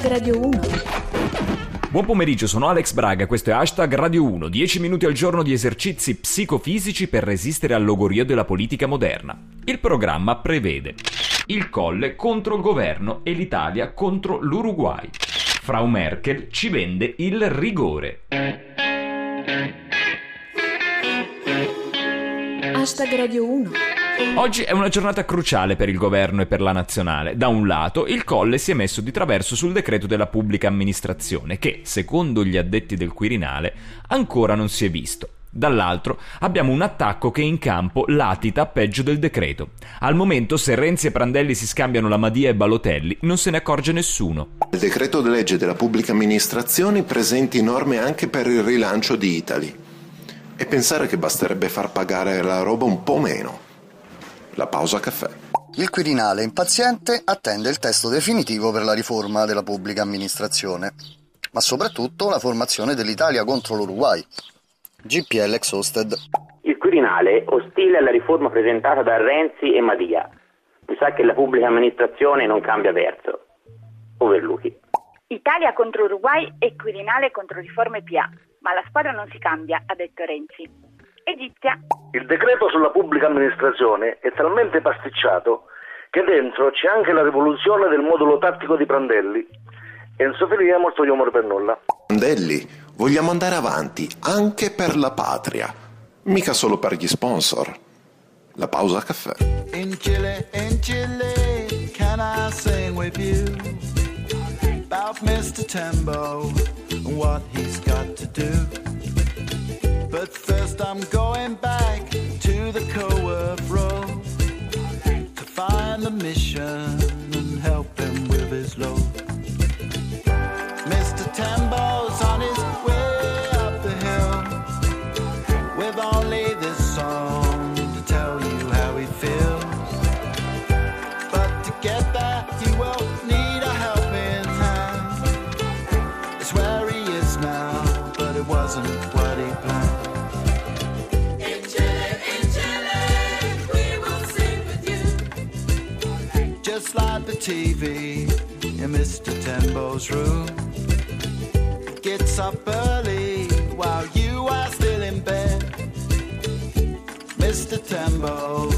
Hashtag Radio 1. Buon pomeriggio, sono Alex Braga, questo è Hashtag Radio 1, 10 minuti al giorno di esercizi psicofisici per resistere al logorio della politica moderna. Il programma prevede il Colle contro il governo e l'Italia contro l'Uruguay. Frau Merkel ci vende il rigore. Hashtag Radio 1. Oggi è una giornata cruciale per il governo e per la nazionale. Da un lato, il Colle si è messo di traverso sul decreto della pubblica amministrazione, che, secondo gli addetti del Quirinale, ancora non si è visto. Dall'altro abbiamo un attacco che in campo latita peggio del decreto. Al momento se Renzi e Prandelli si scambiano la Madia e Balotelli non se ne accorge nessuno. Il decreto di legge della pubblica amministrazione presenti norme anche per il rilancio di Italy. E pensare che basterebbe far pagare la roba un po' meno. La pausa caffè. Il Quirinale impaziente attende il testo definitivo per la riforma della pubblica amministrazione, ma soprattutto la formazione dell'Italia contro l'Uruguay. GPL Exhausted. Il Quirinale, ostile alla riforma presentata da Renzi e Madia. Mi sa che la pubblica amministrazione non cambia verso. Overluchi. Italia contro Uruguay e Quirinale contro riforme PA, ma la squadra non si cambia, ha detto Renzi. Egizia. Il decreto sulla pubblica amministrazione è talmente pasticciato che dentro c'è anche la rivoluzione del modulo tattico di Prandelli. Enzo Filia molto humor per nulla. Prandelli, vogliamo andare avanti anche per la patria, mica solo per gli sponsor. La pausa caffè. In Chile, in Chile, can I sing with you about Mr. Tembo and what he's got to do? But first, I'm going back to the co-work TV in Mr. Tembo's room. Gets up early while you are still in bed. Mr. Tembo,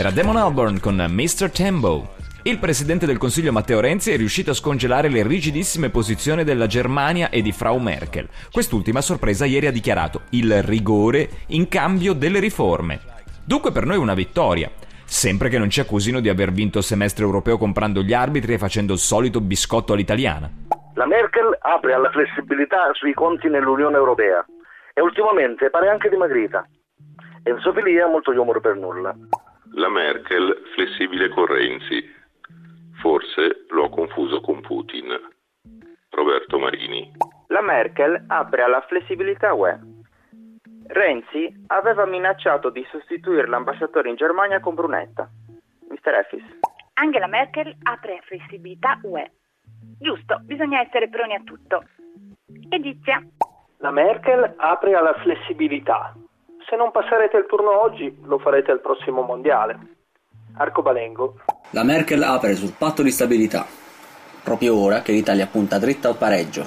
Era Damon Albarn con Mr. Tembo. Il presidente del Consiglio Matteo Renzi è riuscito a scongelare le rigidissime posizioni della Germania e di Frau Merkel. Quest'ultima sorpresa ieri ha dichiarato il rigore in cambio delle riforme. Dunque per noi una vittoria. Sempre che non ci accusino di aver vinto il semestre europeo comprando gli arbitri e facendo il solito biscotto all'italiana. La Merkel apre alla flessibilità sui conti nell'Unione Europea e ultimamente pare anche dimagrita. Enzo Filia molto humor per nulla. La Merkel flessibile con Renzi. Forse l'ho confuso con Putin. Roberto Marini. La Merkel apre alla flessibilità UE. Renzi aveva minacciato di sostituire l'ambasciatore in Germania con Brunetta. Mr. Effis. Angela Merkel apre a flessibilità UE. Giusto, bisogna essere pronti a tutto. Egizia. La Merkel apre alla flessibilità. Se non passerete il turno oggi, lo farete al prossimo mondiale. Arcobalengo. La Merkel apre sul patto di stabilità, proprio ora che l'Italia punta dritta al pareggio.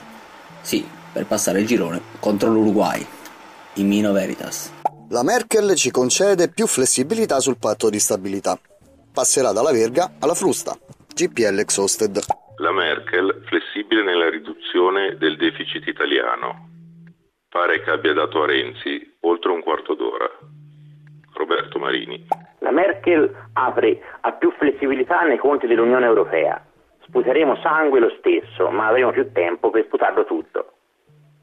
Sì, per passare il girone contro l'Uruguay. In Mino Veritas. La Merkel ci concede più flessibilità sul patto di stabilità. Passerà dalla verga alla frusta. GPL Exhausted. La Merkel flessibile nella riduzione del deficit italiano. Pare che abbia dato a Renzi oltre un quarto d'ora. Roberto Marini. La Merkel apre a più flessibilità nei conti dell'Unione Europea. Sputeremo sangue lo stesso, ma avremo più tempo per sputarlo tutto.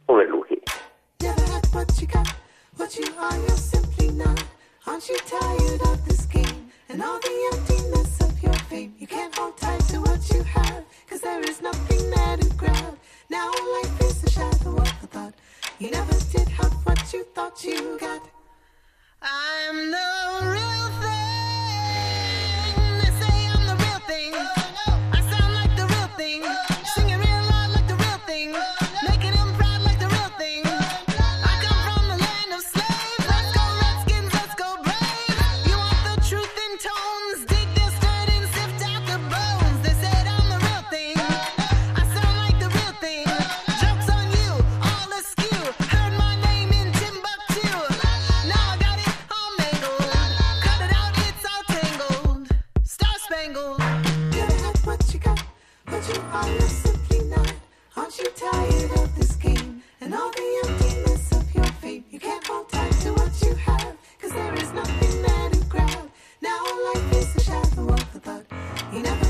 Overluchi. What you got? What what you are, you're simply not. Aren't you tired of this game and all the emptiness of your fame? You can't hold tight to what you have, cause there is nothing there to grab. Now life You never did have what you thought you got. I'm the You never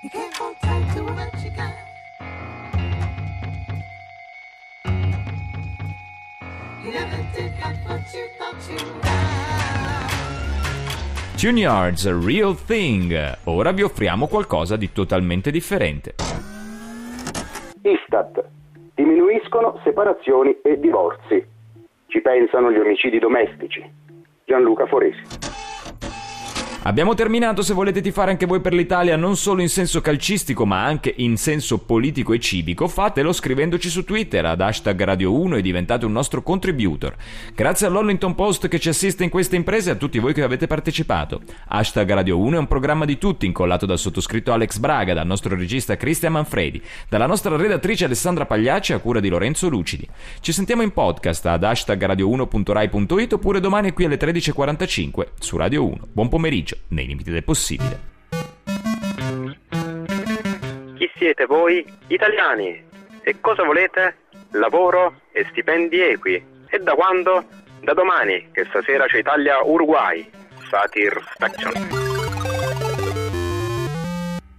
You can't hold tight to what you got. You never did have what you thought you got. Tune Yards, Real Thing. Ora vi offriamo qualcosa di totalmente differente. Istat. Diminuiscono separazioni e divorzi. Ci pensano gli omicidi domestici. Gianluca Foresi. Abbiamo terminato, se volete tifare anche voi per l'Italia, non solo in senso calcistico, ma anche in senso politico e civico, fatelo scrivendoci su Twitter ad hashtag Radio 1 e diventate un nostro contributor. Grazie all'Hollington Post che ci assiste in queste imprese e a tutti voi che avete partecipato. Hashtag Radio 1 è un programma di tutti, incollato dal sottoscritto Alex Braga, dal nostro regista Cristian Manfredi, dalla nostra redattrice Alessandra Pagliacci a cura di Lorenzo Lucidi. Ci sentiamo in podcast ad hashtag radio1.rai.it oppure domani qui alle 13.45 su Radio 1. Buon pomeriggio, nei limiti del possibile. Chi siete voi? Italiani. E cosa volete? Lavoro e stipendi equi. E da quando? Da domani, che stasera c'è Italia-Uruguay. Satisfaction.